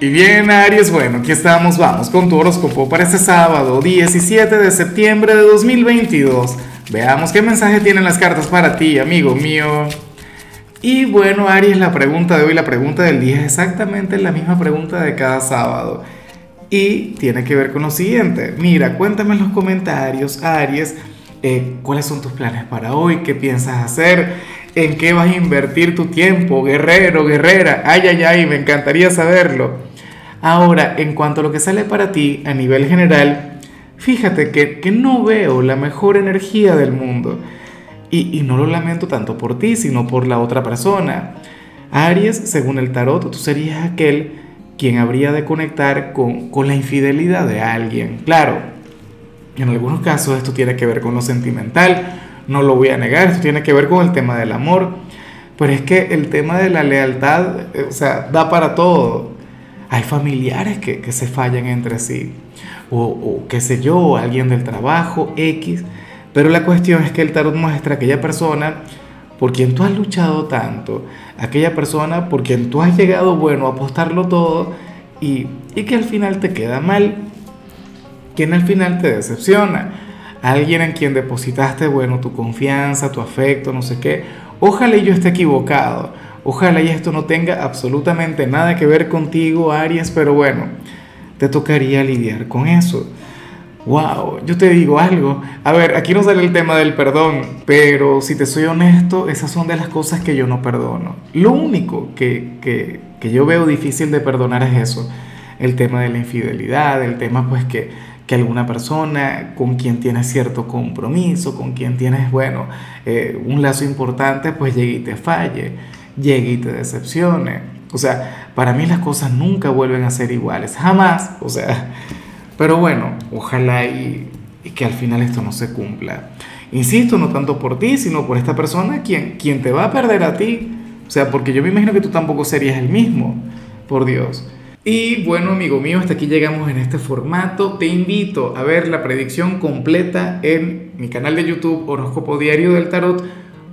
Y bien, Aries, bueno, aquí estamos, vamos con tu horóscopo para este sábado 17 de septiembre de 2022. Veamos qué mensaje tienen las cartas para ti, amigo mío. Y bueno, Aries, la pregunta de hoy, la pregunta del día es exactamente la misma pregunta de cada sábado. Y tiene que ver con lo siguiente. Mira, cuéntame en los comentarios, Aries, eh, cuáles son tus planes para hoy, qué piensas hacer, en qué vas a invertir tu tiempo, guerrero, guerrera. Ay, ay, ay, me encantaría saberlo. Ahora, en cuanto a lo que sale para ti a nivel general, fíjate que, no veo la mejor energía del mundo. Y, no lo lamento tanto por ti, sino por la otra persona. Aries, según el tarot, tú serías aquel quien habría de conectar con, con la infidelidad de alguien. Claro, en algunos casos esto tiene que ver con lo sentimental, no lo voy a negar, esto tiene que ver con el tema del amor, pero es que el tema de la lealtad, eh, o sea, da para todo. Hay familiares que, se fallan entre sí, o, o qué sé yo, alguien del trabajo, X, pero la cuestión es que el tarot muestra a aquella persona por quien tú has luchado tanto, aquella persona por quien tú has llegado, bueno, a apostarlo todo y, y que al final te queda mal, quien al final te decepciona, alguien en quien depositaste, bueno, tu confianza, tu afecto, no sé qué, ojalá yo esté equivocado, Ojalá y esto no tenga absolutamente nada que ver contigo, Aries, pero bueno, te tocaría lidiar con eso. Wow, yo te digo algo. A ver, aquí no sale el tema del perdón, pero si te soy honesto, esas son de las cosas que yo no perdono. Lo único que, que, que yo veo difícil de perdonar es eso, el tema de la infidelidad, el tema pues que, que alguna persona con quien tienes cierto compromiso, con quien tienes, bueno, eh, un lazo importante, pues llegue y te falle llegue y te decepcione. O sea, para mí las cosas nunca vuelven a ser iguales, jamás. O sea, pero bueno, ojalá y, que al final esto no se cumpla. Insisto, no tanto por ti, sino por esta persona quien, quien te va a perder a ti. O sea, porque yo me imagino que tú tampoco serías el mismo, por Dios. Y bueno, amigo mío, hasta aquí llegamos en este formato. Te invito a ver la predicción completa en mi canal de YouTube Horóscopo Diario del Tarot